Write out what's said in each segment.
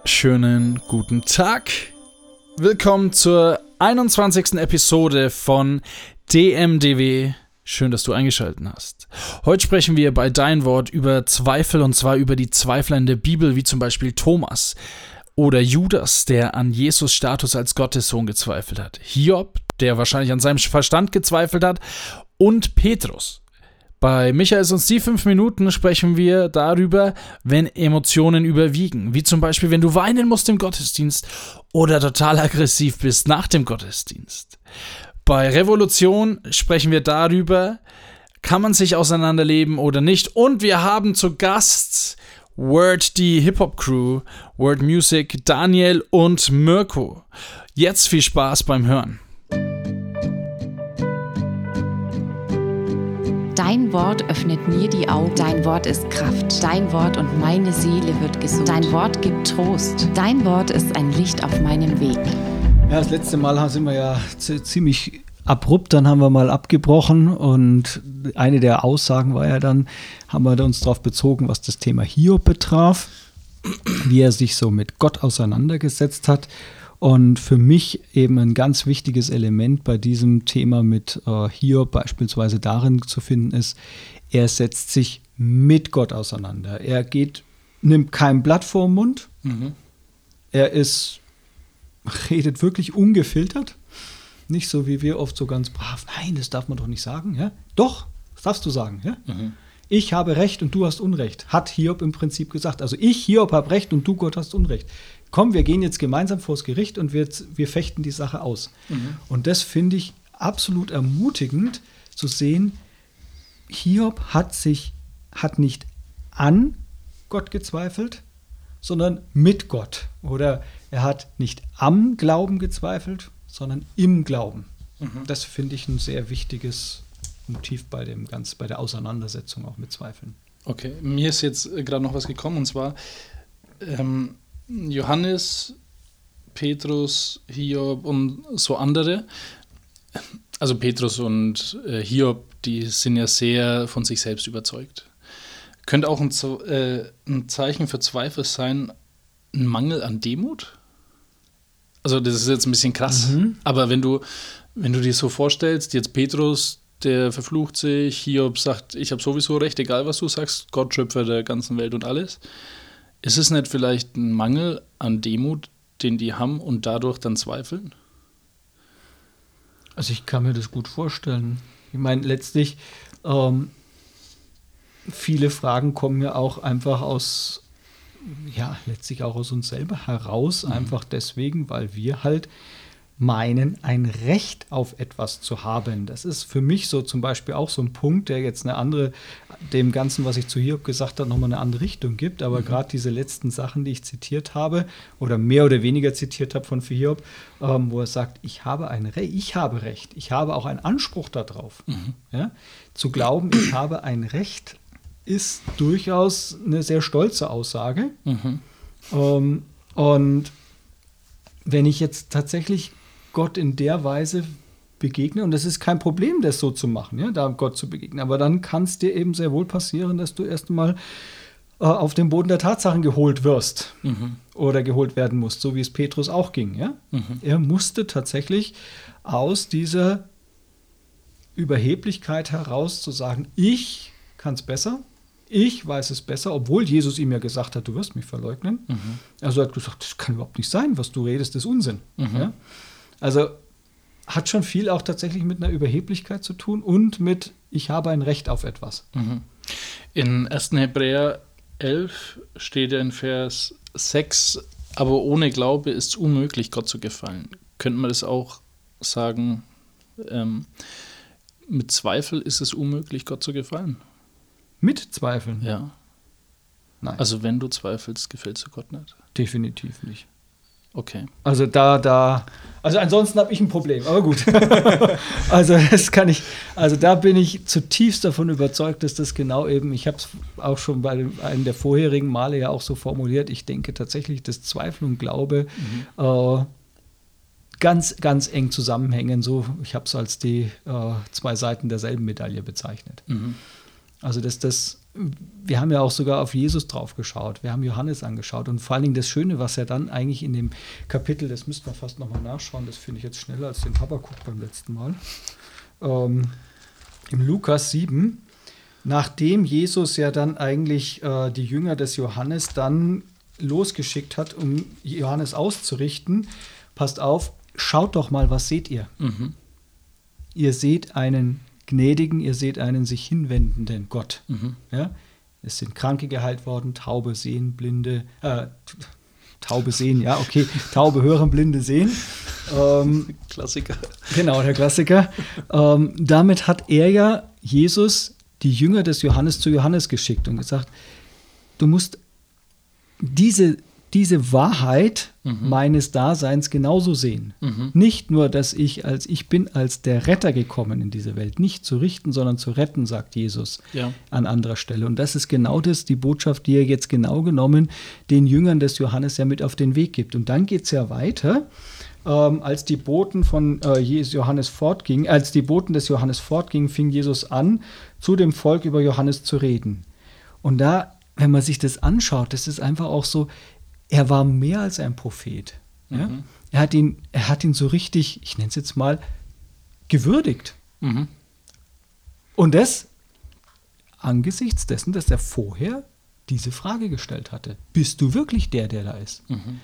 Wunderschönen guten Tag. Willkommen zur 21. Episode von DMDW. Schön, dass du eingeschaltet hast. Heute sprechen wir bei Dein Wort über Zweifel und zwar über die Zweifler in der Bibel, wie zum Beispiel Thomas oder Judas, der an Jesus Status als Gottessohn gezweifelt hat. Hiob, der wahrscheinlich an seinem Verstand gezweifelt hat. Und Petrus, bei Michael und die fünf Minuten sprechen wir darüber, wenn Emotionen überwiegen. Wie zum Beispiel, wenn du weinen musst im Gottesdienst oder total aggressiv bist nach dem Gottesdienst. Bei Revolution sprechen wir darüber, kann man sich auseinanderleben oder nicht. Und wir haben zu Gast Word, die Hip-Hop-Crew, Word Music, Daniel und Mirko. Jetzt viel Spaß beim Hören. Dein Wort öffnet mir die Augen. Dein Wort ist Kraft. Dein Wort und meine Seele wird gesund. Dein Wort gibt Trost. Dein Wort ist ein Licht auf meinem Weg. Ja, das letzte Mal sind wir ja ziemlich abrupt, dann haben wir mal abgebrochen und eine der Aussagen war ja dann, haben wir uns darauf bezogen, was das Thema Hiob betraf, wie er sich so mit Gott auseinandergesetzt hat und für mich eben ein ganz wichtiges Element bei diesem Thema mit äh, Hiob beispielsweise darin zu finden ist, er setzt sich mit Gott auseinander. Er geht, nimmt kein Blatt vor den Mund. Mhm. Er ist, redet wirklich ungefiltert. Nicht so wie wir oft so ganz brav, nein, das darf man doch nicht sagen. Ja? Doch, das darfst du sagen. Ja? Mhm. Ich habe Recht und du hast Unrecht, hat Hiob im Prinzip gesagt. Also ich, Hiob, habe Recht und du, Gott, hast Unrecht komm, wir gehen jetzt gemeinsam vors Gericht und wir, wir fechten die Sache aus. Mhm. Und das finde ich absolut ermutigend zu sehen, Hiob hat sich, hat nicht an Gott gezweifelt, sondern mit Gott. Oder er hat nicht am Glauben gezweifelt, sondern im Glauben. Mhm. Das finde ich ein sehr wichtiges Motiv bei dem ganz, bei der Auseinandersetzung auch mit Zweifeln. Okay, mir ist jetzt gerade noch was gekommen und zwar ähm, Johannes, Petrus, Hiob und so andere. Also Petrus und äh, Hiob, die sind ja sehr von sich selbst überzeugt. Könnte auch ein, äh, ein Zeichen für Zweifel sein, ein Mangel an Demut? Also das ist jetzt ein bisschen krass, mhm. aber wenn du, wenn du dir so vorstellst, jetzt Petrus, der verflucht sich, Hiob sagt, ich habe sowieso recht, egal was du sagst, Gott Schöpfer der ganzen Welt und alles. Ist es nicht vielleicht ein Mangel an Demut, den die haben und dadurch dann zweifeln? Also ich kann mir das gut vorstellen. Ich meine, letztlich, ähm, viele Fragen kommen ja auch einfach aus, ja, letztlich auch aus uns selber heraus, mhm. einfach deswegen, weil wir halt meinen, ein Recht auf etwas zu haben. Das ist für mich so zum Beispiel auch so ein Punkt, der jetzt eine andere, dem Ganzen, was ich zu Hiob gesagt habe, nochmal eine andere Richtung gibt. Aber mhm. gerade diese letzten Sachen, die ich zitiert habe oder mehr oder weniger zitiert habe von Hiob, ähm, wo er sagt, ich habe ein Recht, ich habe Recht, ich habe auch einen Anspruch darauf. Mhm. Ja? Zu glauben, ich habe ein Recht, ist durchaus eine sehr stolze Aussage. Mhm. Ähm, und wenn ich jetzt tatsächlich Gott in der Weise begegne. Und es ist kein Problem, das so zu machen, ja, da Gott zu begegnen. Aber dann kann es dir eben sehr wohl passieren, dass du erstmal äh, auf den Boden der Tatsachen geholt wirst mhm. oder geholt werden musst, so wie es Petrus auch ging. Ja? Mhm. Er musste tatsächlich aus dieser Überheblichkeit heraus zu sagen, ich kann es besser, ich weiß es besser, obwohl Jesus ihm ja gesagt hat, du wirst mich verleugnen. Mhm. Also er hat gesagt, das kann überhaupt nicht sein, was du redest, ist Unsinn. Mhm. Ja? Also hat schon viel auch tatsächlich mit einer Überheblichkeit zu tun und mit, ich habe ein Recht auf etwas. Mhm. In 1. Hebräer 11 steht ja in Vers 6, aber ohne Glaube ist es unmöglich, Gott zu gefallen. Könnte man das auch sagen, ähm, mit Zweifel ist es unmöglich, Gott zu gefallen? Mit Zweifeln? Ja. Nein. Also wenn du zweifelst, gefällst du Gott nicht? Definitiv nicht. Okay. Also da, da, also ansonsten habe ich ein Problem, aber gut. also das kann ich, also da bin ich zutiefst davon überzeugt, dass das genau eben, ich habe es auch schon bei einem der vorherigen Male ja auch so formuliert, ich denke tatsächlich, dass Zweifel und Glaube mhm. äh, ganz, ganz eng zusammenhängen. So, ich habe es als die äh, zwei Seiten derselben Medaille bezeichnet. Mhm. Also dass das wir haben ja auch sogar auf Jesus drauf geschaut. Wir haben Johannes angeschaut. Und vor allen Dingen das Schöne, was er dann eigentlich in dem Kapitel, das müssten wir fast nochmal nachschauen, das finde ich jetzt schneller als den Habakuk beim letzten Mal. Ähm, Im Lukas 7, nachdem Jesus ja dann eigentlich äh, die Jünger des Johannes dann losgeschickt hat, um Johannes auszurichten, passt auf, schaut doch mal, was seht ihr? Mhm. Ihr seht einen gnädigen, ihr seht einen sich hinwendenden Gott. Mhm. Ja? Es sind Kranke geheilt worden, Taube sehen, Blinde, äh, Taube sehen, ja, okay, Taube hören, Blinde sehen. Ähm, Klassiker. Genau, der Klassiker. ähm, damit hat er ja Jesus, die Jünger des Johannes, zu Johannes geschickt und gesagt, du musst diese diese Wahrheit mhm. meines Daseins genauso sehen. Mhm. Nicht nur, dass ich als ich bin als der Retter gekommen in diese Welt, nicht zu richten, sondern zu retten, sagt Jesus ja. an anderer Stelle. Und das ist genau das, die Botschaft, die er jetzt genau genommen den Jüngern des Johannes ja mit auf den Weg gibt. Und dann geht es ja weiter. Ähm, als die Boten von äh, Johannes fortgingen, als die Boten des Johannes fortgingen, fing Jesus an, zu dem Volk über Johannes zu reden. Und da, wenn man sich das anschaut, das ist einfach auch so, er war mehr als ein Prophet. Ja? Mhm. Er, hat ihn, er hat ihn so richtig, ich nenne es jetzt mal, gewürdigt. Mhm. Und das angesichts dessen, dass er vorher diese Frage gestellt hatte. Bist du wirklich der, der da ist? Mhm.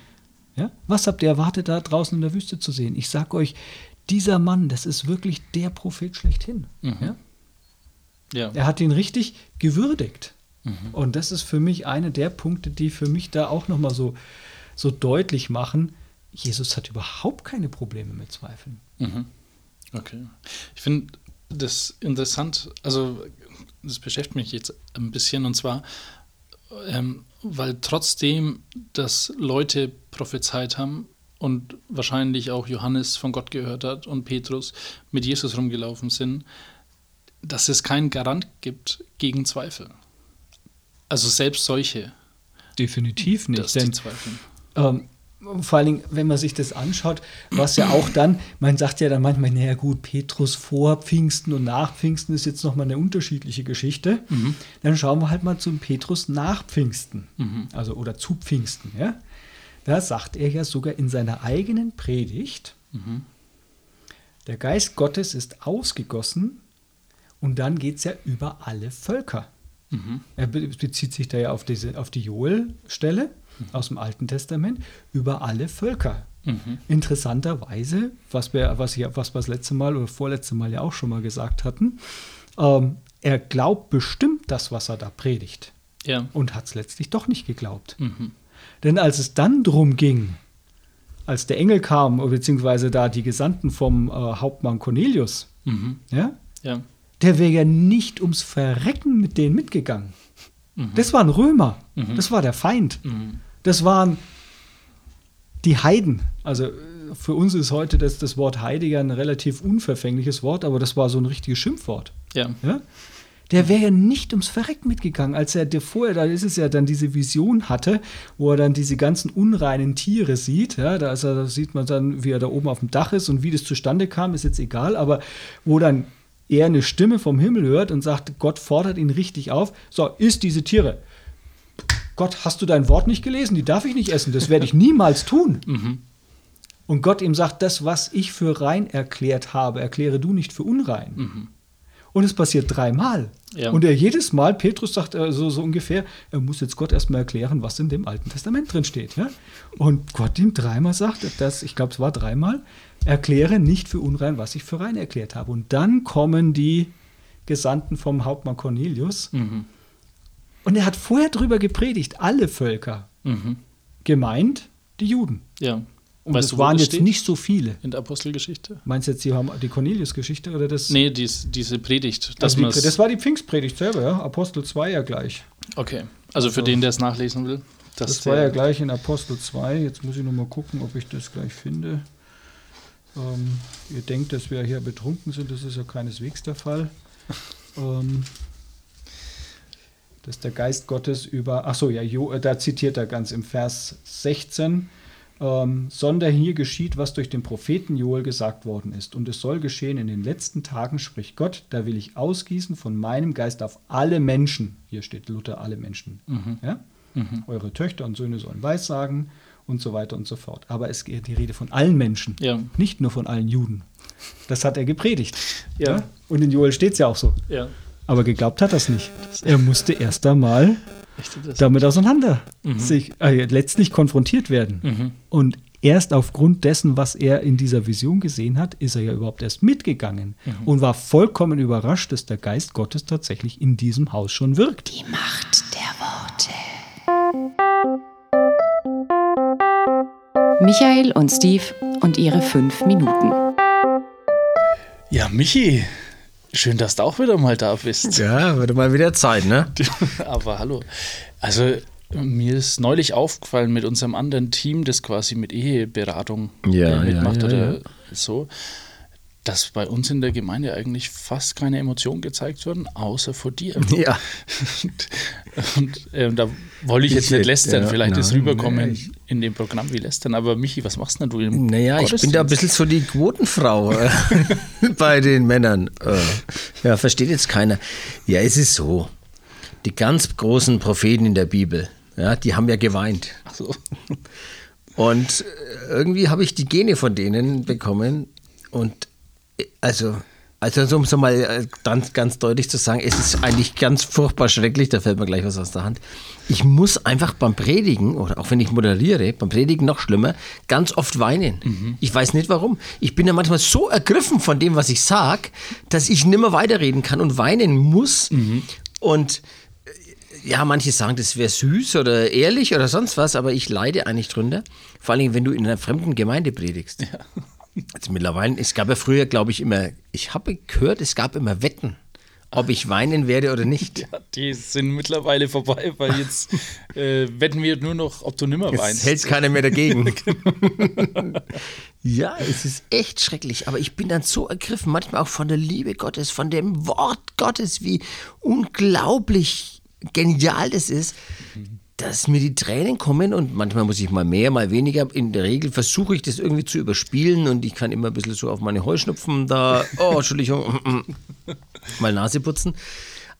Ja? Was habt ihr erwartet, da draußen in der Wüste zu sehen? Ich sage euch, dieser Mann, das ist wirklich der Prophet schlechthin. Mhm. Ja? Ja. Er hat ihn richtig gewürdigt. Mhm. Und das ist für mich einer der Punkte, die für mich da auch nochmal so, so deutlich machen, Jesus hat überhaupt keine Probleme mit Zweifeln. Mhm. Okay. Ich finde das interessant, also das beschäftigt mich jetzt ein bisschen und zwar, ähm, weil trotzdem, dass Leute prophezeit haben und wahrscheinlich auch Johannes von Gott gehört hat und Petrus mit Jesus rumgelaufen sind, dass es keinen Garant gibt gegen Zweifel. Also selbst solche. Definitiv nicht. Denn, ähm, vor allen Dingen, wenn man sich das anschaut, was ja auch dann, man sagt ja dann manchmal, naja gut, Petrus vor Pfingsten und nach Pfingsten ist jetzt nochmal eine unterschiedliche Geschichte. Mhm. Dann schauen wir halt mal zum Petrus nach Pfingsten, mhm. also oder zu Pfingsten. Ja? Da sagt er ja sogar in seiner eigenen Predigt, mhm. der Geist Gottes ist ausgegossen und dann geht es ja über alle Völker. Mhm. Er bezieht sich da ja auf, diese, auf die Joel-Stelle mhm. aus dem Alten Testament über alle Völker. Mhm. Interessanterweise, was wir, was, ich, was wir das letzte Mal oder vorletzte Mal ja auch schon mal gesagt hatten, ähm, er glaubt bestimmt das, was er da predigt. Ja. Und hat es letztlich doch nicht geglaubt. Mhm. Denn als es dann drum ging, als der Engel kam, beziehungsweise da die Gesandten vom äh, Hauptmann Cornelius, mhm. ja, ja der wäre ja nicht ums Verrecken mit denen mitgegangen. Mhm. Das waren Römer. Mhm. Das war der Feind. Mhm. Das waren die Heiden. Also für uns ist heute das, das Wort Heiliger ein relativ unverfängliches Wort, aber das war so ein richtiges Schimpfwort. Ja. ja? Der wäre ja nicht ums Verrecken mitgegangen, als er der vorher, da ist es ja dann diese Vision hatte, wo er dann diese ganzen unreinen Tiere sieht. Ja, da, er, da sieht man dann, wie er da oben auf dem Dach ist und wie das zustande kam, ist jetzt egal, aber wo dann er eine Stimme vom Himmel hört und sagt, Gott fordert ihn richtig auf, so, isst diese Tiere. Gott, hast du dein Wort nicht gelesen? Die darf ich nicht essen, das werde ich niemals tun. Mhm. Und Gott ihm sagt, das, was ich für rein erklärt habe, erkläre du nicht für unrein. Mhm. Und es passiert dreimal. Ja. Und er jedes Mal, Petrus sagt äh, so, so ungefähr, er muss jetzt Gott erstmal erklären, was in dem Alten Testament drin steht. Ja? Und Gott ihm dreimal sagt, das, ich glaube, es war dreimal, erkläre nicht für unrein, was ich für rein erklärt habe. Und dann kommen die Gesandten vom Hauptmann Cornelius. Mhm. Und er hat vorher darüber gepredigt, alle Völker mhm. gemeint, die Juden. Ja. Und weißt das waren das jetzt nicht so viele. In der Apostelgeschichte? Meinst du jetzt die, die Cornelius-Geschichte oder das? Nee, dies, diese Predigt. Also die, das war die Pfingstpredigt selber, ja. Apostel 2 ja gleich. Okay. Also für den, der es nachlesen will. Das, das war ja gleich in Apostel 2. Jetzt muss ich noch mal gucken, ob ich das gleich finde. Ähm, ihr denkt, dass wir hier betrunken sind. Das ist ja keineswegs der Fall. ähm, dass der Geist Gottes über, ach so, ja, jo, äh, da zitiert er ganz im Vers 16, ähm, sondern hier geschieht, was durch den Propheten Joel gesagt worden ist. Und es soll geschehen in den letzten Tagen, spricht Gott, da will ich ausgießen von meinem Geist auf alle Menschen. Hier steht Luther, alle Menschen. Mhm. Ja? Mhm. Eure Töchter und Söhne sollen Weissagen und so weiter und so fort. Aber es geht die Rede von allen Menschen, ja. nicht nur von allen Juden. Das hat er gepredigt. Ja. ja? Und in Joel steht es ja auch so. Ja. Aber geglaubt hat das nicht. Er musste erst einmal damit auseinander mhm. sich äh, letztlich konfrontiert werden. Mhm. Und erst aufgrund dessen, was er in dieser Vision gesehen hat, ist er ja überhaupt erst mitgegangen mhm. und war vollkommen überrascht, dass der Geist Gottes tatsächlich in diesem Haus schon wirkt. Die Macht Michael und Steve und ihre fünf Minuten. Ja, Michi, Schön, dass du auch wieder mal da bist. Ja, wird mal wieder Zeit, ne? Aber hallo. Also, mir ist neulich aufgefallen mit unserem anderen Team, das quasi mit Eheberatung ja, äh, mitmacht ja, ja, oder so, dass bei uns in der Gemeinde eigentlich fast keine Emotionen gezeigt werden, außer vor dir. Ja. und, und äh, da wollte ich jetzt nicht lästern, ja, vielleicht nein, ist rüberkommen nee, in dem Programm wie lästern, aber Michi, was machst denn du im Naja, ich bin da ein bisschen so die Quotenfrau äh, bei den Männern. Äh, ja, versteht jetzt keiner. Ja, es ist so. Die ganz großen Propheten in der Bibel, ja, die haben ja geweint. Ach so. Und äh, irgendwie habe ich die Gene von denen bekommen und also, also um es mal äh, ganz, ganz deutlich zu sagen, es ist eigentlich ganz furchtbar schrecklich, da fällt mir gleich was aus der Hand. Ich muss einfach beim Predigen, oder auch wenn ich moderiere, beim Predigen noch schlimmer, ganz oft weinen. Mhm. Ich weiß nicht warum. Ich bin ja manchmal so ergriffen von dem, was ich sage, dass ich nimmer weiterreden kann und weinen muss. Mhm. Und äh, ja, manche sagen, das wäre süß oder ehrlich oder sonst was, aber ich leide eigentlich drunter. Vor allem, wenn du in einer fremden Gemeinde predigst. Ja. Also mittlerweile, es gab ja früher, glaube ich, immer, ich habe gehört, es gab immer Wetten, ob ich weinen werde oder nicht. Ja, die sind mittlerweile vorbei, weil jetzt äh, wetten wir nur noch, ob du nimmer weinst. Jetzt hält keiner mehr dagegen. ja, es ist echt schrecklich, aber ich bin dann so ergriffen, manchmal auch von der Liebe Gottes, von dem Wort Gottes, wie unglaublich genial das ist. Mhm dass mir die Tränen kommen und manchmal muss ich mal mehr, mal weniger. In der Regel versuche ich das irgendwie zu überspielen und ich kann immer ein bisschen so auf meine Heuschnupfen da, oh, Entschuldigung, mal Nase putzen.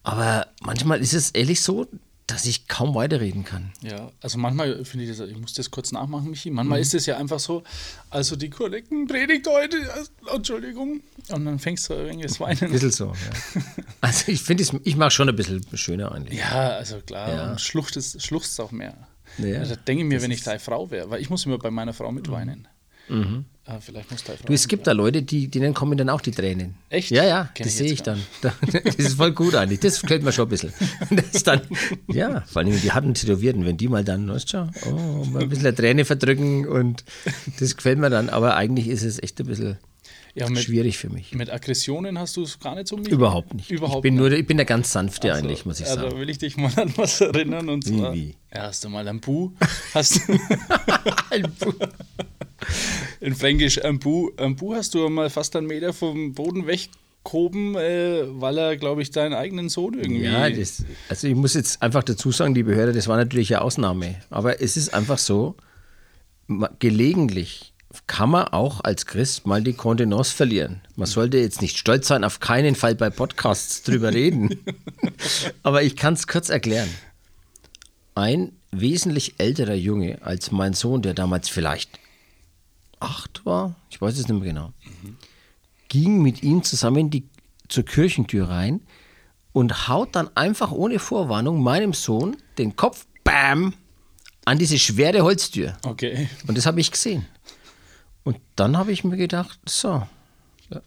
Aber manchmal ist es ehrlich so, dass ich kaum weiterreden kann. Ja, also manchmal finde ich das, ich muss das kurz nachmachen, Michi. Manchmal mhm. ist es ja einfach so, also die korrekten Predigt heute, Entschuldigung, und dann fängst du irgendwie das Weinen. Ein bisschen so, ja. Also ich finde, ich mache schon ein bisschen schöner eigentlich. Ja, also klar, ja. und schluchzt es auch mehr. Ja, also denke ich mir, wenn ich deine Frau wäre, weil ich muss immer bei meiner Frau mitweinen. Mhm. Ah, vielleicht muss du, es gibt da Leute, die, denen kommen dann auch die Tränen. Echt? Ja, ja, Kenn das sehe ich dann. Das ist voll gut eigentlich. Das gefällt mir schon ein bisschen. Das dann, ja, vor allem die harten Tätowierten, wenn die mal dann, weißt du, oh, mal ein bisschen eine Träne verdrücken und das gefällt mir dann. Aber eigentlich ist es echt ein bisschen ja, mit, schwierig für mich. Mit Aggressionen hast du es gar nicht so mit? Überhaupt nicht. Überhaupt ich, bin nicht. Nur, ich bin der ganz sanfte also, eigentlich, muss ich sagen. Also will ich dich mal an was erinnern. Und zwar, wie, wie? Ja, hast du mal ein Bu? Hast ein Bu. In Fränkisch, ein Bu, ein Bu hast du mal fast einen Meter vom Boden weggehoben, äh, weil er, glaube ich, deinen eigenen Sohn irgendwie. Ja, das, also ich muss jetzt einfach dazu sagen, die Behörde, das war natürlich eine Ausnahme. Aber es ist einfach so, gelegentlich kann man auch als Christ mal die Kontenance verlieren. Man sollte jetzt nicht stolz sein, auf keinen Fall bei Podcasts drüber reden. Aber ich kann es kurz erklären. Ein wesentlich älterer Junge als mein Sohn, der damals vielleicht acht war, ich weiß es nicht mehr genau, mhm. ging mit ihm zusammen die, zur Kirchentür rein und haut dann einfach ohne Vorwarnung meinem Sohn den Kopf, bam, an diese schwere Holztür. Okay. Und das habe ich gesehen. Und dann habe ich mir gedacht, so. Ja.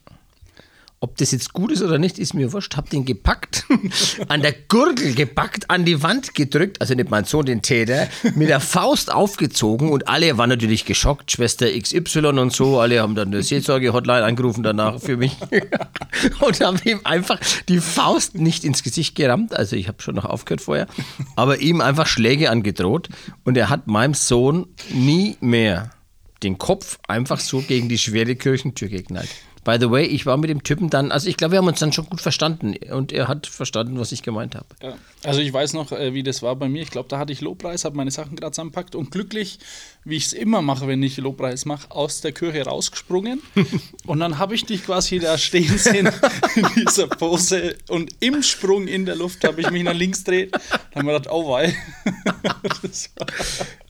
Ob das jetzt gut ist oder nicht, ist mir wurscht. Hab den gepackt, an der Gurgel gepackt, an die Wand gedrückt, also nicht mein Sohn, den Täter, mit der Faust aufgezogen und alle waren natürlich geschockt, Schwester XY und so, alle haben dann eine Seelsorge-Hotline angerufen danach für mich und haben ihm einfach die Faust nicht ins Gesicht gerammt, also ich habe schon noch aufgehört vorher, aber ihm einfach Schläge angedroht und er hat meinem Sohn nie mehr den Kopf einfach so gegen die schwere Kirchentür geknallt. By the way, ich war mit dem Typen dann, also ich glaube, wir haben uns dann schon gut verstanden und er hat verstanden, was ich gemeint habe. Ja. Also ich weiß noch, äh, wie das war bei mir. Ich glaube, da hatte ich Lobpreis, habe meine Sachen gerade zusammenpackt und glücklich, wie ich es immer mache, wenn ich Lobpreis mache, aus der Kirche rausgesprungen. und dann habe ich dich quasi da stehen sehen in dieser Pose und im Sprung in der Luft habe ich mich nach links gedreht. Dann haben wir gedacht, oh wei. das war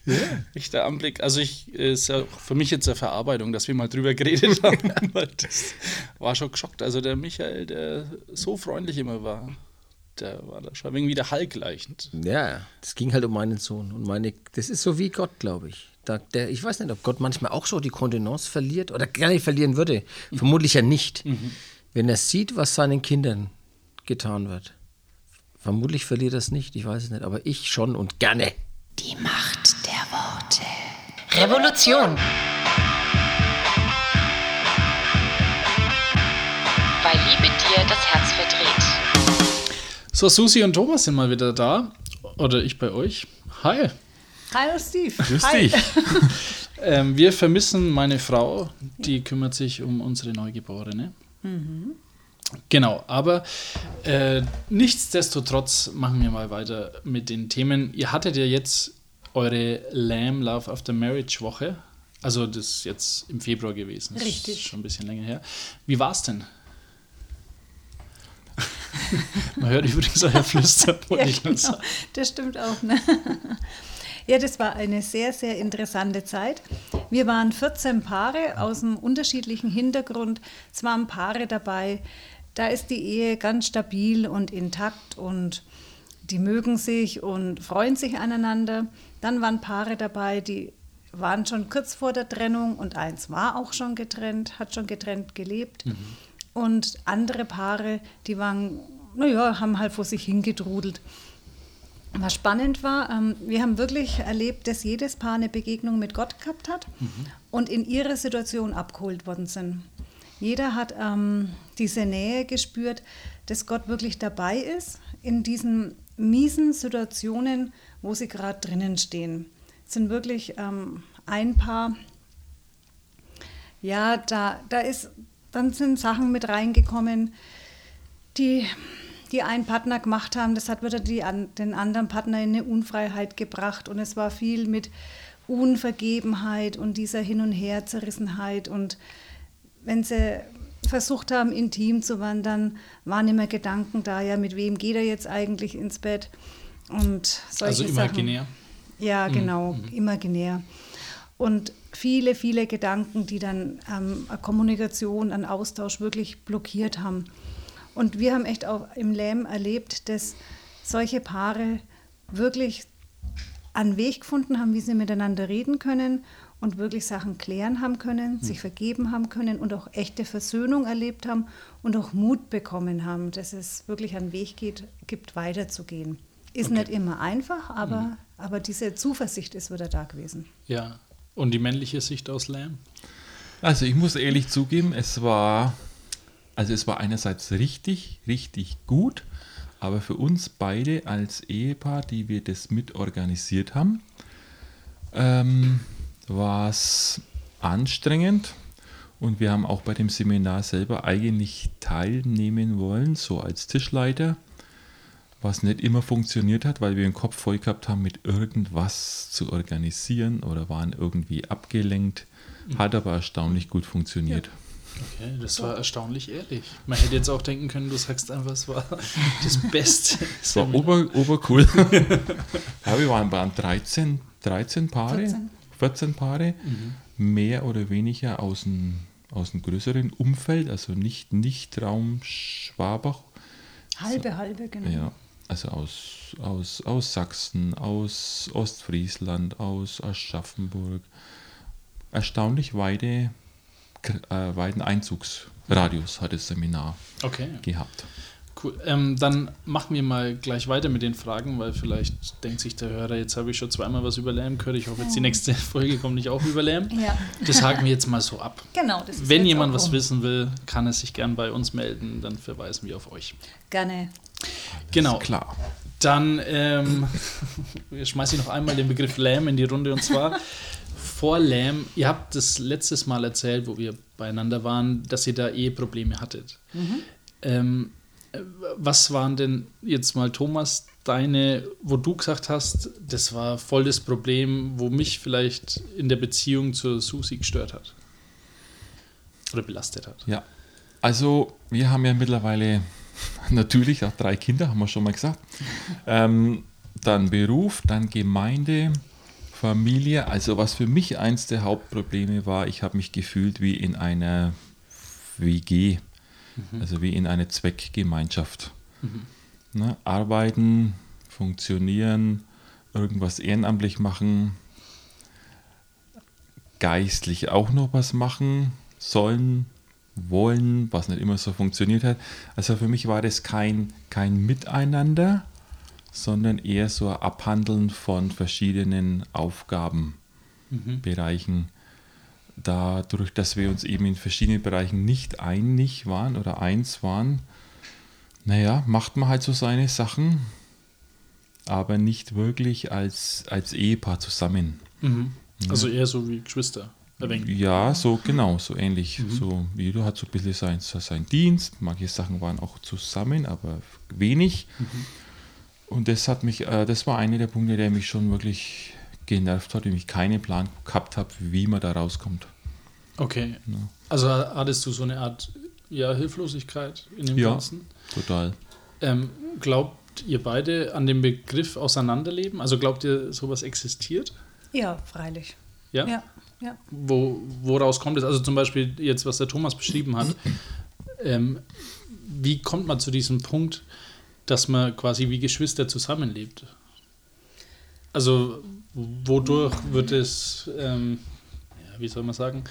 yeah. echt der Anblick. Also ich ist ja für mich jetzt eine Verarbeitung, dass wir mal drüber geredet haben. das war schon geschockt. Also der Michael, der so freundlich immer war der war da schon irgendwie der Hulk leichend. Ja, das ging halt um meinen Sohn. Und meine, das ist so wie Gott, glaube ich. Da, der, ich weiß nicht, ob Gott manchmal auch so die Kontenance verliert oder gar nicht verlieren würde. Mhm. Vermutlich ja nicht. Mhm. Wenn er sieht, was seinen Kindern getan wird. Vermutlich verliert er es nicht, ich weiß es nicht, aber ich schon und gerne. Die Macht der Worte. Revolution. Weil Liebe dir das Herz verdreht. So, Susi und Thomas sind mal wieder da. Oder ich bei euch. Hi. Hallo Steve. Grüß Hi. dich. ähm, wir vermissen meine Frau, die kümmert sich um unsere Neugeborene. Mhm. Genau, aber äh, nichtsdestotrotz machen wir mal weiter mit den Themen. Ihr hattet ja jetzt eure Lamb Love After Marriage Woche. Also das ist jetzt im Februar gewesen. Richtig. Das ist schon ein bisschen länger her. Wie war es denn? Man hört übrigens euer Flüstern. ja, genau. Das stimmt auch. Ne? Ja, das war eine sehr, sehr interessante Zeit. Wir waren 14 Paare aus einem unterschiedlichen Hintergrund. Es waren Paare dabei, da ist die Ehe ganz stabil und intakt und die mögen sich und freuen sich aneinander. Dann waren Paare dabei, die waren schon kurz vor der Trennung und eins war auch schon getrennt, hat schon getrennt gelebt. Mhm. Und andere Paare, die waren, naja, haben halt vor sich hingedrudelt. Was spannend war, ähm, wir haben wirklich erlebt, dass jedes Paar eine Begegnung mit Gott gehabt hat mhm. und in ihrer Situation abgeholt worden sind. Jeder hat ähm, diese Nähe gespürt, dass Gott wirklich dabei ist in diesen miesen Situationen, wo sie gerade drinnen stehen. Es sind wirklich ähm, ein Paar, ja, da, da ist dann sind Sachen mit reingekommen, die, die einen Partner gemacht haben. Das hat wieder die, den anderen Partner in eine Unfreiheit gebracht. Und es war viel mit Unvergebenheit und dieser Hin- und Her-Zerrissenheit. Und wenn sie versucht haben, intim zu wandern, waren immer Gedanken da, ja, mit wem geht er jetzt eigentlich ins Bett? Und solche also imaginär. Sachen. Ja, genau, mhm. imaginär. Und viele, viele Gedanken, die dann ähm, eine Kommunikation, einen Austausch wirklich blockiert haben. Und wir haben echt auch im Lähm erlebt, dass solche Paare wirklich einen Weg gefunden haben, wie sie miteinander reden können und wirklich Sachen klären haben können, mhm. sich vergeben haben können und auch echte Versöhnung erlebt haben und auch Mut bekommen haben, dass es wirklich einen Weg geht, gibt, weiterzugehen. Ist okay. nicht immer einfach, aber, mhm. aber diese Zuversicht ist wieder da gewesen. Ja, und die männliche Sicht aus Lamb? Also ich muss ehrlich zugeben, es war, also es war einerseits richtig, richtig gut, aber für uns beide als Ehepaar, die wir das mit organisiert haben, ähm, war es anstrengend und wir haben auch bei dem Seminar selber eigentlich teilnehmen wollen, so als Tischleiter was nicht immer funktioniert hat, weil wir den Kopf voll gehabt haben, mit irgendwas zu organisieren oder waren irgendwie abgelenkt. Hat aber erstaunlich gut funktioniert. Ja. Okay, das war erstaunlich ehrlich. Man hätte jetzt auch denken können, du sagst einfach, es war das Beste. Es war ober, obercool. ja, wir waren, waren 13, 13 Paare, 14, 14 Paare, mhm. mehr oder weniger aus dem, aus dem größeren Umfeld, also nicht, nicht Raum Schwabach. Halbe, halbe, genau. Ja, also aus, aus, aus Sachsen, aus Ostfriesland, aus Aschaffenburg, erstaunlich weite äh, weiten Einzugsradius hat das Seminar Okay. gehabt. Cool. Ähm, dann machen wir mal gleich weiter mit den Fragen, weil vielleicht denkt sich der Hörer, jetzt habe ich schon zweimal was über Lärm gehört. Ich hoffe, jetzt die nächste Folge kommt nicht auch über Lärm. Ja, Das haken wir jetzt mal so ab. genau. Das ist Wenn jemand was um. wissen will, kann er sich gern bei uns melden, dann verweisen wir auf euch. Gerne. Genau. Klar. Dann ähm, schmeiße ich noch einmal den Begriff Lamb in die Runde und zwar vor Lamb, ihr habt das letztes Mal erzählt, wo wir beieinander waren, dass ihr da Eheprobleme hattet. Ähm, äh, was waren denn jetzt mal, Thomas, deine, wo du gesagt hast, das war voll das Problem, wo mich vielleicht in der Beziehung zur Susi gestört hat? Oder belastet hat? Ja, also wir haben ja mittlerweile natürlich auch drei Kinder, haben wir schon mal gesagt. Ähm, dann Beruf, dann Gemeinde, Familie. Also was für mich eins der Hauptprobleme war, ich habe mich gefühlt wie in einer WG, also wie in einer Zweckgemeinschaft. Ne? Arbeiten, funktionieren, irgendwas ehrenamtlich machen, geistlich auch noch was machen sollen, wollen, was nicht immer so funktioniert hat. Also für mich war das kein, kein Miteinander, sondern eher so ein Abhandeln von verschiedenen Aufgabenbereichen. Dadurch, dass wir uns eben in verschiedenen Bereichen nicht einig waren oder eins waren, naja, macht man halt so seine Sachen, aber nicht wirklich als, als Ehepaar zusammen. Mhm. Also eher so wie Geschwister. Ja, so genau, so ähnlich. So jeder hat so ein bisschen sein, seinen Dienst. Manche Sachen waren auch zusammen, aber wenig. Und das hat mich, äh, das war einer der Punkte, der mich schon wirklich genervt hat, und ich keinen Plan gehabt habe, wie man da rauskommt. Okay. Also hattest du so eine Art ja, Hilflosigkeit in dem Ja. Ganzen? Total. Ähm, glaubt ihr beide an den Begriff Auseinanderleben? Also glaubt ihr, sowas existiert? Ja, freilich. Ja. Ja, ja. Wo, woraus kommt es? Also zum Beispiel jetzt, was der Thomas beschrieben hat. Ähm, wie kommt man zu diesem Punkt, dass man quasi wie Geschwister zusammenlebt? Also wodurch wird es, ähm, ja, wie soll man sagen,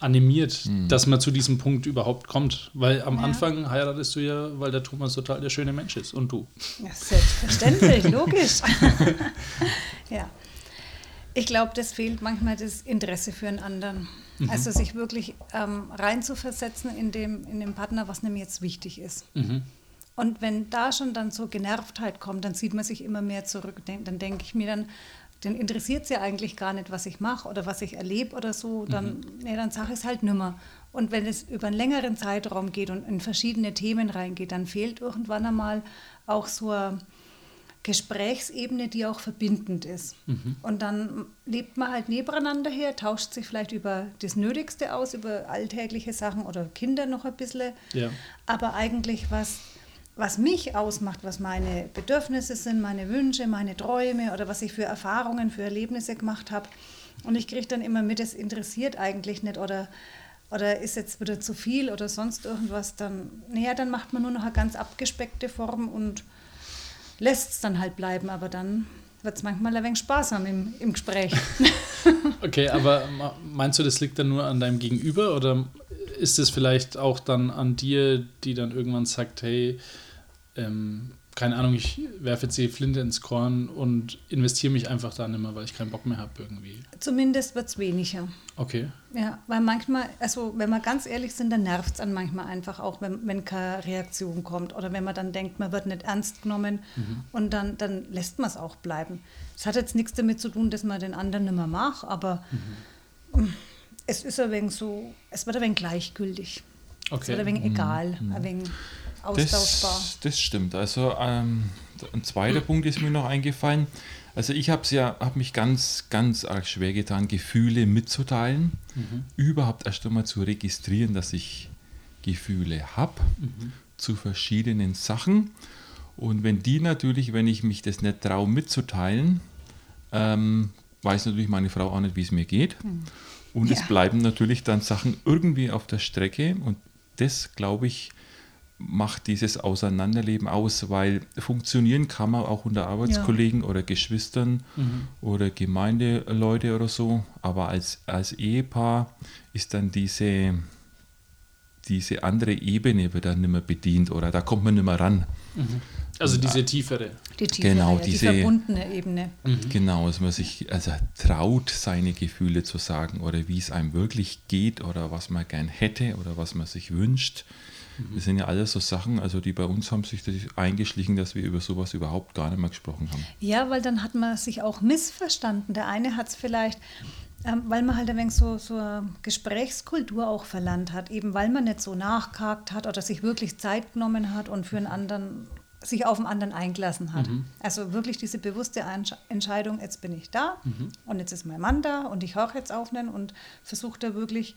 animiert, dass man zu diesem Punkt überhaupt kommt? Weil am Ja. Anfang heiratest du ja, weil der Thomas total der schöne Mensch ist und du. Ja, selbstverständlich, logisch. ja. Ich glaube, das fehlt manchmal das Interesse für einen anderen. Also sich wirklich ähm, reinzuversetzen in dem, in dem Partner, was nämlich jetzt wichtig ist. Und wenn da schon dann so Genervtheit kommt, dann zieht man sich immer mehr zurück. Den- Dann denke ich mir dann, den interessiert es ja eigentlich gar nicht, was ich mache oder was ich erlebe oder so. Dann, nee, dann sage ich es halt nimmer. Und wenn es über einen längeren Zeitraum geht und in verschiedene Themen reingeht, dann fehlt irgendwann einmal auch so eine Gesprächsebene, die auch verbindend ist. Und dann lebt man halt nebeneinander her, tauscht sich vielleicht über das Nötigste aus, über alltägliche Sachen oder Kinder noch ein bisschen. Ja. Aber eigentlich, was, was mich ausmacht, was meine Bedürfnisse sind, meine Wünsche, meine Träume oder was ich für Erfahrungen, für Erlebnisse gemacht habe. Und ich kriege dann immer mit, das interessiert eigentlich nicht oder, oder ist jetzt wieder zu viel oder sonst irgendwas. Dann, naja, dann macht man nur noch eine ganz abgespeckte Form und lässt es dann halt bleiben. Aber dann wird es manchmal ein wenig sparsam im, im Gespräch. Okay, aber meinst du, das liegt dann nur an deinem Gegenüber oder ist es vielleicht auch dann an dir, die dann irgendwann sagt, hey, ähm, keine Ahnung, ich werfe jetzt die Flinte ins Korn und investiere mich einfach da nicht mehr, weil ich keinen Bock mehr habe irgendwie. Zumindest wird es weniger. Okay. Ja, weil manchmal, also wenn wir ganz ehrlich sind, dann nervt es an manchmal einfach auch, wenn, wenn keine Reaktion kommt oder wenn man dann denkt, man wird nicht ernst genommen und dann, dann lässt man es auch bleiben. Es hat jetzt nichts damit zu tun, dass man den anderen nicht mehr mag, aber mm, es ist ein wenig so, es wird ein wenig gleichgültig. Es Okay. wird ein wenig egal, ein wenig austauschbar. Das, das stimmt. Also ähm, ein zweiter Punkt ist mir noch eingefallen. Also ich habe ja, habe mich ganz, ganz arg schwer getan, Gefühle mitzuteilen, überhaupt erst einmal zu registrieren, dass ich Gefühle habe zu verschiedenen Sachen. Und wenn die natürlich, wenn ich mich das nicht traue mitzuteilen, ähm, weiß natürlich meine Frau auch nicht, wie es mir geht. Und es Ja. bleiben natürlich dann Sachen irgendwie auf der Strecke. Und das, glaube ich, macht dieses Auseinanderleben aus, weil funktionieren kann man auch unter Arbeitskollegen ja. oder Geschwistern mhm. oder Gemeindeleute oder so, aber als, als Ehepaar ist dann diese, diese andere Ebene wird dann nicht mehr bedient oder da kommt man nicht mehr ran. Mhm. Also diese tiefere. Die tiefere, genau, ja, diese, die verbundene Ebene. Mhm. Genau, dass man sich also traut, seine Gefühle zu sagen oder wie es einem wirklich geht oder was man gern hätte oder was man sich wünscht. Mhm. Das sind ja alles so Sachen, also die bei uns haben sich das eingeschlichen, dass wir über sowas überhaupt gar nicht mehr gesprochen haben. Ja, weil dann hat man sich auch missverstanden. Der eine hat es vielleicht ähm, weil man halt ein wenig so, so eine Gesprächskultur auch verlernt hat, eben weil man nicht so nachgehakt hat oder sich wirklich Zeit genommen hat und für einen anderen sich auf den anderen eingelassen hat. Mhm. Also wirklich diese bewusste Entscheidung, jetzt bin ich da mhm. und jetzt ist mein Mann da und ich höre jetzt auf und versuche da wirklich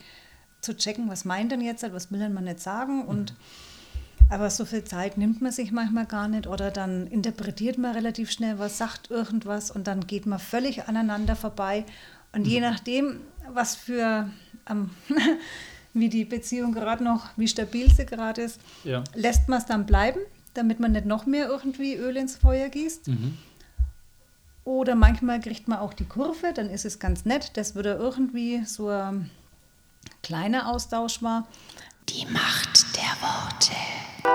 zu checken, was meint denn jetzt, was will denn man nicht sagen und mhm. aber so viel Zeit nimmt man sich manchmal gar nicht oder dann interpretiert man relativ schnell was, sagt irgendwas und dann geht man völlig aneinander vorbei und je mhm. nachdem, was für, ähm, wie die Beziehung gerade noch, wie stabil sie gerade ist, ja. lässt man es dann bleiben, damit man nicht noch mehr irgendwie Öl ins Feuer gießt. Mhm. Oder manchmal kriegt man auch die Kurve, dann ist es ganz nett, dass wieder irgendwie so ein kleiner Austausch war. Die Macht der Worte.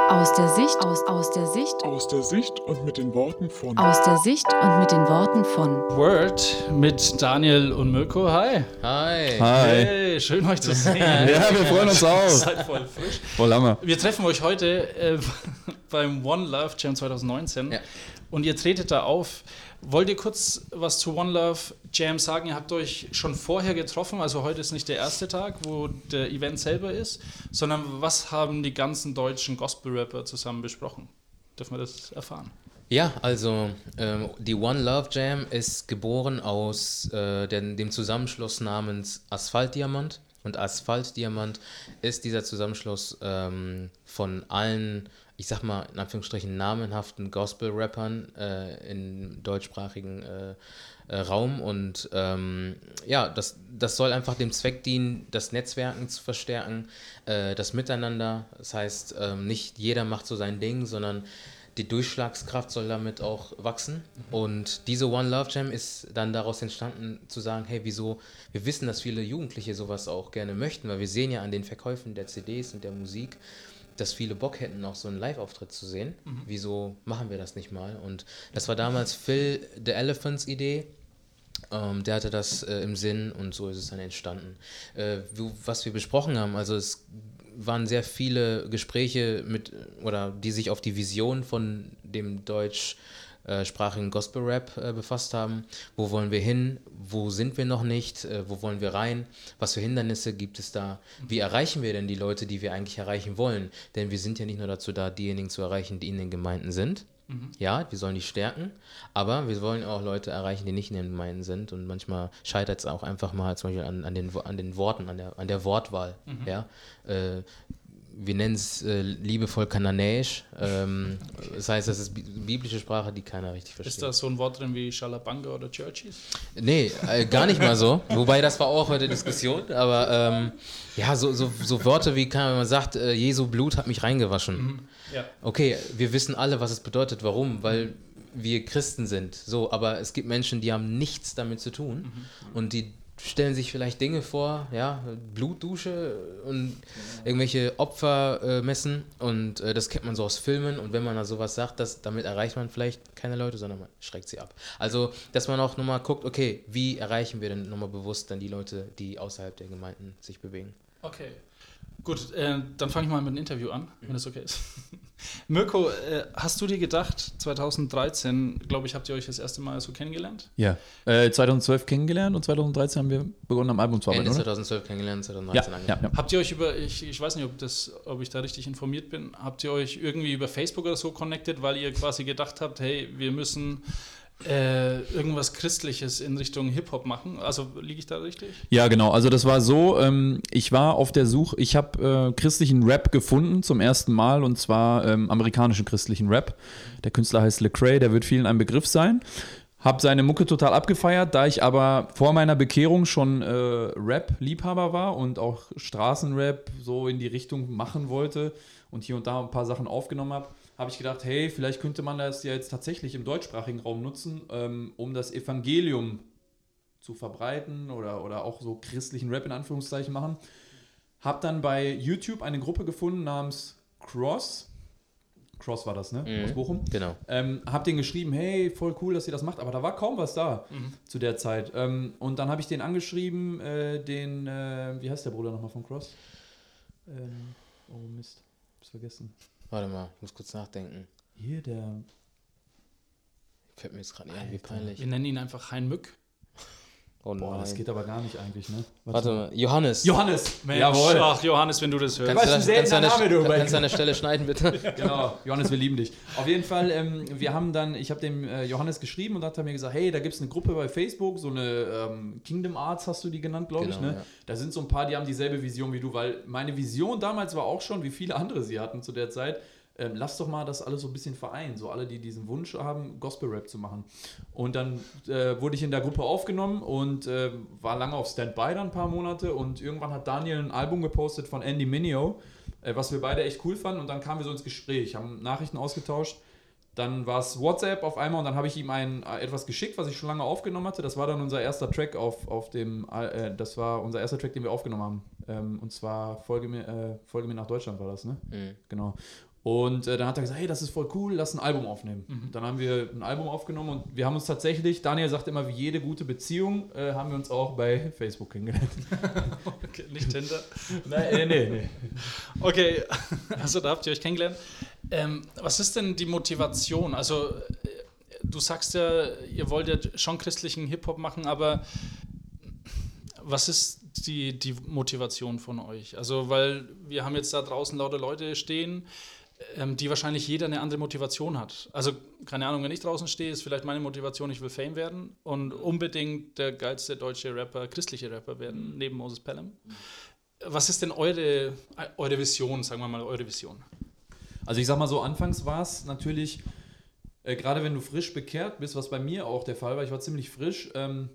Aus der Sicht, aus, aus der Sicht. Aus der Sicht und mit den Worten von. Aus der Sicht und mit den Worten von. Word mit Daniel und Mirko. Hi. Hi. Hi. Hey, schön euch zu sehen. ja, wir freuen uns auch. Seid voll frisch. Voll Hammer. Wir treffen euch heute äh, beim One Love Jam 2019. Ja. Und ihr tretet da auf Wollt ihr kurz was zu One Love Jam sagen? Ihr habt euch schon vorher getroffen, also heute ist nicht der erste Tag, wo der Event selber ist, sondern was haben die ganzen deutschen Gospel-Rapper zusammen besprochen? Dürfen wir das erfahren? Ja, also ähm, die One Love Jam ist geboren aus äh, den, dem Zusammenschluss namens Asphalt Diamant. Und Asphalt Diamant ist dieser Zusammenschluss ähm, von allen ich sag mal, in Anführungsstrichen namenhaften Gospel-Rappern äh, im deutschsprachigen äh, äh, Raum. Und ähm, ja, das, das soll einfach dem Zweck dienen, das Netzwerken zu verstärken, äh, das Miteinander. Das heißt, ähm, nicht jeder macht so sein Ding, sondern die Durchschlagskraft soll damit auch wachsen. Und diese One Love Jam ist dann daraus entstanden, zu sagen, hey, wieso, wir wissen, dass viele Jugendliche sowas auch gerne möchten, weil wir sehen ja an den Verkäufen der CDs und der Musik, dass viele Bock hätten, noch so einen Live-Auftritt zu sehen. Mhm. Wieso machen wir das nicht mal? Und das war damals Phil The Elephants Idee. Ähm, der hatte das äh, im Sinn und so ist es dann entstanden. Äh, was wir besprochen haben, also es waren sehr viele Gespräche mit oder die sich auf die Vision von dem Deutsch äh, sprachigen Gospel-Rap äh, befasst haben. Wo wollen wir hin? Wo sind wir noch nicht? Äh, wo wollen wir rein? Was für Hindernisse gibt es da? Wie erreichen wir denn die Leute, die wir eigentlich erreichen wollen? Denn wir sind ja nicht nur dazu da, diejenigen zu erreichen, die in den Gemeinden sind. Mhm. Ja, wir sollen die stärken, aber wir wollen auch Leute erreichen, die nicht in den Gemeinden sind. Und manchmal scheitert es auch einfach mal zum Beispiel an, an, den, an den Worten, an der, an der Wortwahl. Mhm. Ja? Wir nennen es äh, liebevoll kananäisch. Ähm, das heißt, das ist biblische Sprache, die keiner richtig versteht. Ist da so ein Wort drin wie Schalabanga oder Churchies? Nee, äh, gar nicht mal so. Wobei, das war auch heute Diskussion. Aber ähm, ja, so, so, so Worte wie, kann man sagt, äh, Jesu Blut hat mich reingewaschen. Mhm. Ja. Okay, wir wissen alle, was es bedeutet. Warum? Weil wir Christen sind. So, aber es gibt Menschen, die haben nichts damit zu tun. Mhm. Und die stellen sich vielleicht Dinge vor, ja, Blutdusche und irgendwelche Opfer äh, messen und äh, das kennt man so aus Filmen und wenn man da sowas sagt, das, damit erreicht man vielleicht keine Leute, sondern man schreckt sie ab. Also, dass man auch nochmal guckt, okay, wie erreichen wir denn nochmal bewusst dann die Leute, die außerhalb der Gemeinden sich bewegen. Okay. Gut, äh, dann fange ich mal mit einem Interview an, wenn das okay ist. Mirko, äh, hast du dir gedacht, 2013, glaube ich, habt ihr euch das erste Mal so kennengelernt? Ja, äh, 2012 kennengelernt und 2013 haben wir begonnen am Album zu arbeiten, Ende 2012 kennengelernt, 2013 ja, ja, ja, Habt ihr euch über, ich, ich weiß nicht, ob, das, ob ich da richtig informiert bin, habt ihr euch irgendwie über Facebook oder so connected, weil ihr quasi gedacht habt, hey, wir müssen äh, irgendwas Christliches in Richtung Hip-Hop machen. Also liege ich da richtig? Ja, genau. Also das war so, ähm, ich war auf der Suche, ich habe äh, christlichen Rap gefunden zum ersten Mal und zwar ähm, amerikanischen christlichen Rap. Der Künstler heißt Lecrae, der wird vielen ein Begriff sein. Hab seine Mucke total abgefeiert, da ich aber vor meiner Bekehrung schon äh, Rap-Liebhaber war und auch Straßenrap so in die Richtung machen wollte und hier und da ein paar Sachen aufgenommen habe, habe ich gedacht, hey, vielleicht könnte man das ja jetzt tatsächlich im deutschsprachigen Raum nutzen, ähm, um das Evangelium zu verbreiten oder, oder auch so christlichen Rap in Anführungszeichen machen. Hab dann bei YouTube eine Gruppe gefunden namens Cross. Cross war das, ne? Mhm. Aus Bochum. Genau. Ähm, hab den geschrieben, hey, voll cool, dass ihr das macht, aber da war kaum was da zu der Zeit. Ähm, und dann habe ich den angeschrieben, äh, den, äh, wie heißt der Bruder nochmal von Cross? Ähm, oh Mist, hab's vergessen. Warte mal, ich muss kurz nachdenken. Hier, der. Fällt mir jetzt gerade nicht ein, wie Wir peinlich. nennen ihn einfach Hein Mück. Oh Boah, das geht aber gar nicht eigentlich, ne? Warte mal, Johannes. Johannes! Mensch, Jawohl! Ach, Johannes, wenn du das hörst. Kannst du, Was ein das, kannst, du Name, du, kannst du an der Stelle schneiden, bitte? Genau, Johannes, wir lieben dich. Auf jeden Fall, ähm, wir haben dann, ich habe dem äh, Johannes geschrieben und hat er mir gesagt, hey, da gibt es eine Gruppe bei Facebook, so eine ähm, Kingdom Arts hast du die genannt, glaube ich. Genau, Ne? ja. Da sind so ein paar, die haben dieselbe Vision wie du, weil meine Vision damals war auch schon, wie viele andere sie hatten zu der Zeit, ähm, lass doch mal das alles so ein bisschen vereinen, so alle, die diesen Wunsch haben, Gospel-Rap zu machen. Und dann äh, wurde ich in der Gruppe aufgenommen und äh, war lange auf Standby dann ein paar Monate und irgendwann hat Daniel ein Album gepostet von Andy Mineo, äh, was wir beide echt cool fanden und dann kamen wir so ins Gespräch, haben Nachrichten ausgetauscht. Dann war es WhatsApp auf einmal und dann habe ich ihm ein, äh, etwas geschickt, was ich schon lange aufgenommen hatte. Das war dann unser erster Track auf, auf dem, äh, das war unser erster Track, den wir aufgenommen haben. Ähm, und zwar Folge mir, äh, Folge mir nach Deutschland war das, ne? Mhm. Genau. Und äh, dann hat er gesagt, hey, das ist voll cool, lass ein Album aufnehmen. Dann haben wir ein Album aufgenommen und wir haben uns tatsächlich, Daniel sagt immer, wie jede gute Beziehung, äh, haben wir uns auch bei Facebook kennengelernt. Okay, nicht Tinder. Nein, äh, nee, nee. Okay, also da habt ihr euch kennengelernt. Ähm, was ist denn die Motivation? Also, äh, du sagst ja, ihr wollt ja schon christlichen Hip-Hop machen, aber was ist die, die Motivation von euch? Also, weil wir haben jetzt da draußen lauter Leute stehen, ähm, die wahrscheinlich jeder eine andere Motivation hat. Also, keine Ahnung, wenn ich draußen stehe, ist vielleicht meine Motivation, ich will Fame werden und unbedingt der geilste deutsche Rapper, christliche Rapper werden, neben Moses Pelham. Was ist denn eure, eure Vision, sagen wir mal, eure Vision? Also ich sag mal so, anfangs war es natürlich, äh, gerade wenn du frisch bekehrt bist, was bei mir auch der Fall war, ich war ziemlich frisch, ähm,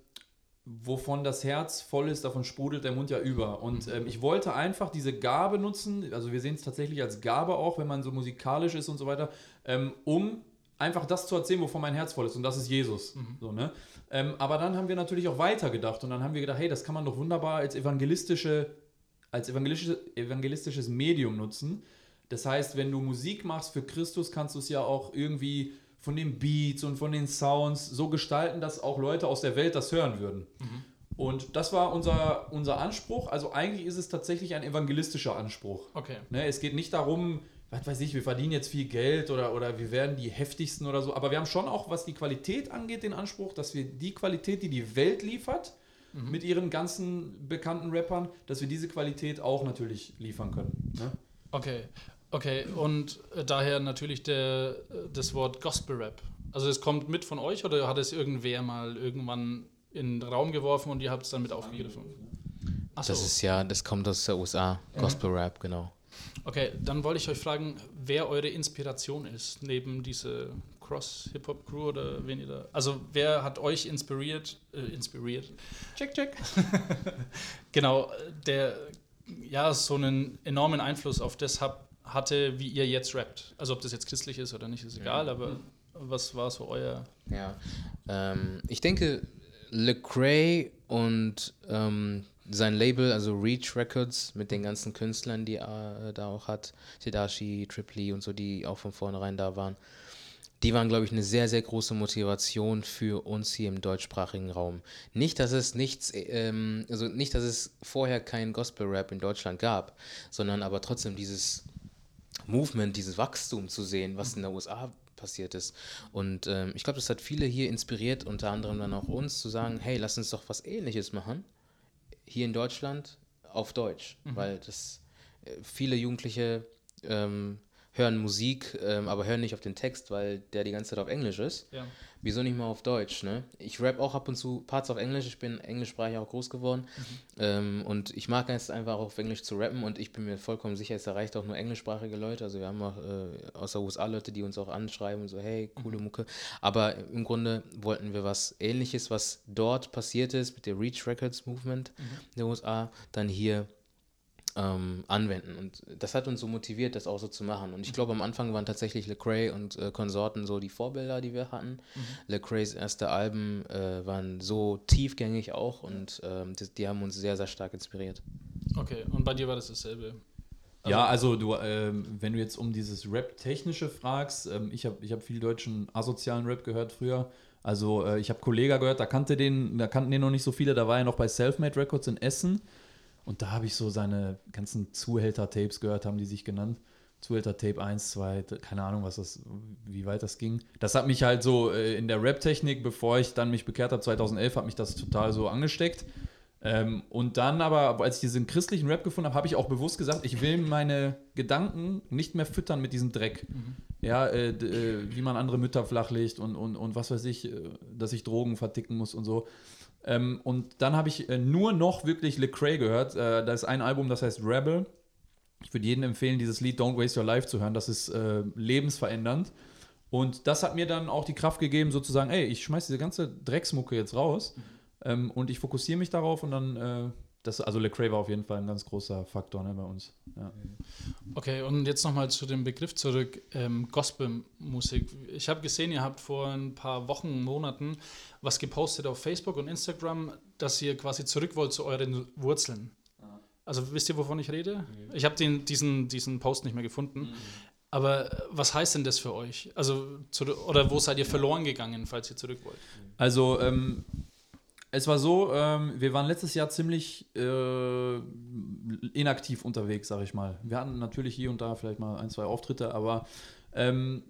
wovon das Herz voll ist, davon sprudelt der Mund ja über. Und ähm, ich wollte einfach diese Gabe nutzen, also wir sehen es tatsächlich als Gabe auch, wenn man so musikalisch ist und so weiter, ähm, um einfach das zu erzählen, wovon mein Herz voll ist. Und das ist Jesus. So, ne? ähm, aber dann haben wir natürlich auch weitergedacht und dann haben wir gedacht, hey, das kann man doch wunderbar als evangelistische, als evangelistische, evangelistisches Medium nutzen. Das heißt, wenn du Musik machst für Christus, kannst du es ja auch irgendwie von den Beats und von den Sounds so gestalten, dass auch Leute aus der Welt das hören würden. Und das war unser, unser Anspruch. Also eigentlich ist es tatsächlich ein evangelistischer Anspruch. Okay. Ne, es geht nicht darum, was weiß ich, wir verdienen jetzt viel Geld oder, oder wir werden die heftigsten oder so. Aber wir haben schon auch, was die Qualität angeht, den Anspruch, dass wir die Qualität, die die Welt liefert, mit ihren ganzen bekannten Rappern, dass wir diese Qualität auch natürlich liefern können. Ne? Okay. Okay, und äh, daher natürlich der, äh, das Wort Gospel Rap. Also es kommt mit von euch oder hat es irgendwer mal irgendwann in den Raum geworfen und ihr habt es dann mit aufgegriffen? Achso, Das ist ja, das kommt aus der USA. Gospel Rap, genau. okay, dann wollte ich euch fragen, wer eure Inspiration ist, neben diese Cross-Hip-Hop-Crew oder wen ihr da. Also wer hat euch inspiriert, äh, inspiriert? Check, check. genau, der ja so einen enormen Einfluss auf das hab, hatte, wie ihr jetzt rappt. Also ob das jetzt christlich ist oder nicht, ist egal, aber was war so euer. Ja. Ähm, ich denke, Lecrae und ähm, sein Label, also Reach Records, mit den ganzen Künstlern, die er da auch hat, Tadashi, Triply und so, die auch von vornherein da waren, die waren, glaube ich, eine sehr, sehr große Motivation für uns hier im deutschsprachigen Raum. Nicht, dass es nichts, ähm, also nicht, dass es vorher keinen Gospel-Rap in Deutschland gab, sondern aber trotzdem dieses Movement, dieses Wachstum zu sehen, was in der USA passiert ist. Und ähm, ich glaube, das hat viele hier inspiriert, unter anderem dann auch uns, zu sagen, hey, lass uns doch was ähnliches machen, hier in Deutschland, auf Deutsch. Weil das äh, viele Jugendliche ähm, hören Musik, ähm, aber hören nicht auf den Text, weil der die ganze Zeit auf Englisch ist. Ja. Wieso nicht mal auf Deutsch, ne? Ich rap auch ab und zu Parts auf Englisch, ich bin englischsprachig auch groß geworden. Ähm, und ich mag es einfach auch auf Englisch zu rappen. Und ich bin mir vollkommen sicher, es erreicht auch nur englischsprachige Leute, also wir haben auch äh, aus der USA Leute, die uns auch anschreiben und so, hey, coole Mucke, aber im Grunde wollten wir was ähnliches, was dort passiert ist mit der Reach Records Movement in der USA, dann hier ähm, anwenden. Und das hat uns so motiviert, das auch so zu machen. Und ich glaube, am Anfang waren tatsächlich Lecrae und äh, Konsorten so die Vorbilder, die wir hatten. Mhm. Lecraes erste Alben äh, waren so tiefgängig auch und ähm, die, die, haben uns sehr, sehr stark inspiriert. Okay, und bei dir war das dasselbe? Also ja, also du, ähm, wenn du jetzt um dieses Rap-Technische fragst, ähm, ich habe ich hab viel deutschen asozialen Rap gehört früher. Also äh, ich habe Kollega gehört, da kannte den, da kannten den noch nicht so viele, da war er noch bei Selfmade Records in Essen. Und da habe ich so seine ganzen Zuhälter-Tapes gehört, haben die sich genannt. Zuhälter-Tape 1, 2, keine Ahnung, was das, wie weit das ging. Das hat mich halt so äh, in der Rap-Technik, bevor ich dann mich bekehrt habe, 2011, hat mich das total so angesteckt. Ähm, und dann aber, als ich diesen christlichen Rap gefunden habe, habe ich auch bewusst gesagt, ich will meine Gedanken nicht mehr füttern mit diesem Dreck. Mhm. Ja, äh, äh, wie man andere Mütter flachlegt und, und, und was weiß ich, äh, dass ich Drogen verticken muss und so. Ähm, und dann habe ich äh, nur noch wirklich Lecrae gehört. Äh, da ist ein Album, das heißt Rebel. Ich würde jedem empfehlen, dieses Lied Don't Waste Your Life zu hören. Das ist äh, lebensverändernd. Und das hat mir dann auch die Kraft gegeben, sozusagen, ey, ich schmeiße diese ganze Drecksmucke jetzt raus mhm. ähm, und ich fokussiere mich darauf und dann äh, das, also Lecrae war auf jeden Fall ein ganz großer Faktor ne, bei uns. Ja. Okay, und jetzt nochmal zu dem Begriff zurück, ähm, Gospelmusik. Ich habe gesehen, ihr habt vor ein paar Wochen, Monaten was gepostet auf Facebook und Instagram, dass ihr quasi zurück wollt zu euren Wurzeln. Also wisst ihr, wovon ich rede? Ich habe diesen, diesen Post nicht mehr gefunden. Mhm. Aber was heißt denn das für euch? Also, zu, oder wo seid ihr verloren gegangen, falls ihr zurück wollt? Also, ähm, es war so, ähm, wir waren letztes Jahr ziemlich äh, inaktiv unterwegs, sag ich mal. Wir hatten natürlich hier und da vielleicht mal ein, zwei Auftritte, aber ähm,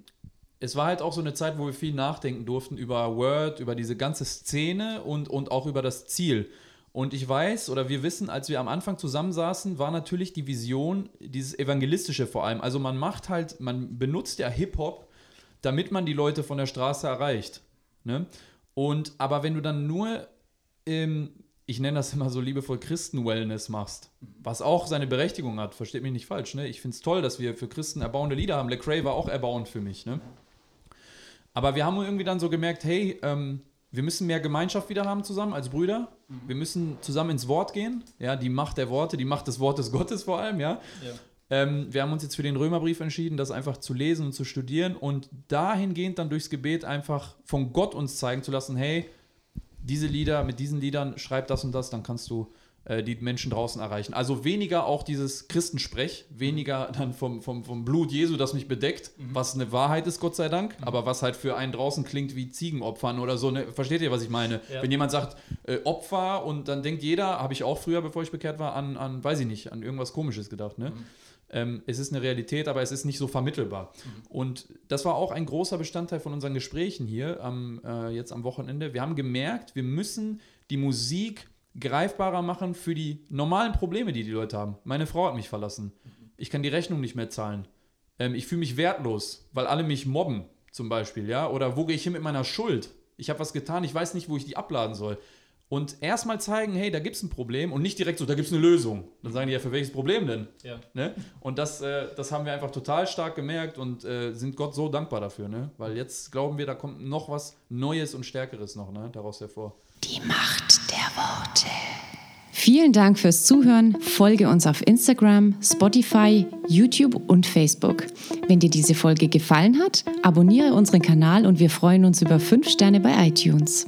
es war halt auch so eine Zeit, wo wir viel nachdenken durften über Word, über diese ganze Szene und, und auch über das Ziel. Und ich weiß oder wir wissen, als wir am Anfang zusammensaßen, war natürlich die Vision, dieses Evangelistische vor allem. Also man macht halt, man benutzt ja Hip-Hop, damit man die Leute von der Straße erreicht. Ne? Und aber wenn du dann nur ähm, ich nenne das immer so liebevoll Christen-Wellness machst, was auch seine Berechtigung hat, versteht mich nicht falsch. Ne? Ich finde es toll, dass wir für Christen erbauende Lieder haben. Lecrae war auch erbauend für mich. Ne? Aber wir haben irgendwie dann so gemerkt, hey, ähm, wir müssen mehr Gemeinschaft wieder haben zusammen als Brüder. Mhm. Wir müssen zusammen ins Wort gehen. Ja, die Macht der Worte, die Macht des Wortes Gottes vor allem, ja. ja. Ähm, wir haben uns jetzt für den Römerbrief entschieden, das einfach zu lesen und zu studieren und dahingehend dann durchs Gebet einfach von Gott uns zeigen zu lassen, hey, diese Lieder, mit diesen Liedern schreib das und das, dann kannst du äh, die Menschen draußen erreichen. Also weniger auch dieses Christensprech, weniger dann vom, vom, vom Blut Jesu, das mich bedeckt, mhm. was eine Wahrheit ist, Gott sei Dank, mhm. aber was halt für einen draußen klingt wie Ziegenopfern oder so. Ne? Versteht ihr, was ich meine? Ja. Wenn jemand sagt äh, Opfer und dann denkt jeder, habe ich auch früher, bevor ich bekehrt war, an, an, weiß ich nicht, an irgendwas Komisches gedacht. Ne? Mhm. Ähm, es ist eine Realität, aber es ist nicht so vermittelbar. Mhm. Und das war auch ein großer Bestandteil von unseren Gesprächen hier am, äh, jetzt am Wochenende. Wir haben gemerkt, wir müssen die Musik greifbarer machen für die normalen Probleme, die die Leute haben. Meine Frau hat mich verlassen. Mhm. Ich kann die Rechnung nicht mehr zahlen. Ähm, ich fühle mich wertlos, weil alle mich mobben, zum Beispiel, ja. Oder wo gehe ich hin mit meiner Schuld? Ich habe was getan, ich weiß nicht, wo ich die abladen soll und erstmal zeigen, hey, da gibt es ein Problem und nicht direkt so, da gibt es eine Lösung. Dann sagen die ja, für welches Problem denn? Ja. Ne? Und das, äh, das haben wir einfach total stark gemerkt und äh, sind Gott so dankbar dafür, ne? weil jetzt glauben wir, da kommt noch was Neues und Stärkeres noch ne? daraus hervor. Die Macht der Worte. Vielen Dank fürs Zuhören. Folge uns auf Instagram, Spotify, YouTube und Facebook. Wenn dir diese Folge gefallen hat, abonniere unseren Kanal und wir freuen uns über 5 Sterne bei iTunes.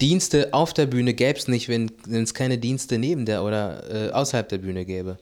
Dienste auf der Bühne gäbe es nicht, wenn es keine Dienste neben der oder äh, außerhalb der Bühne gäbe.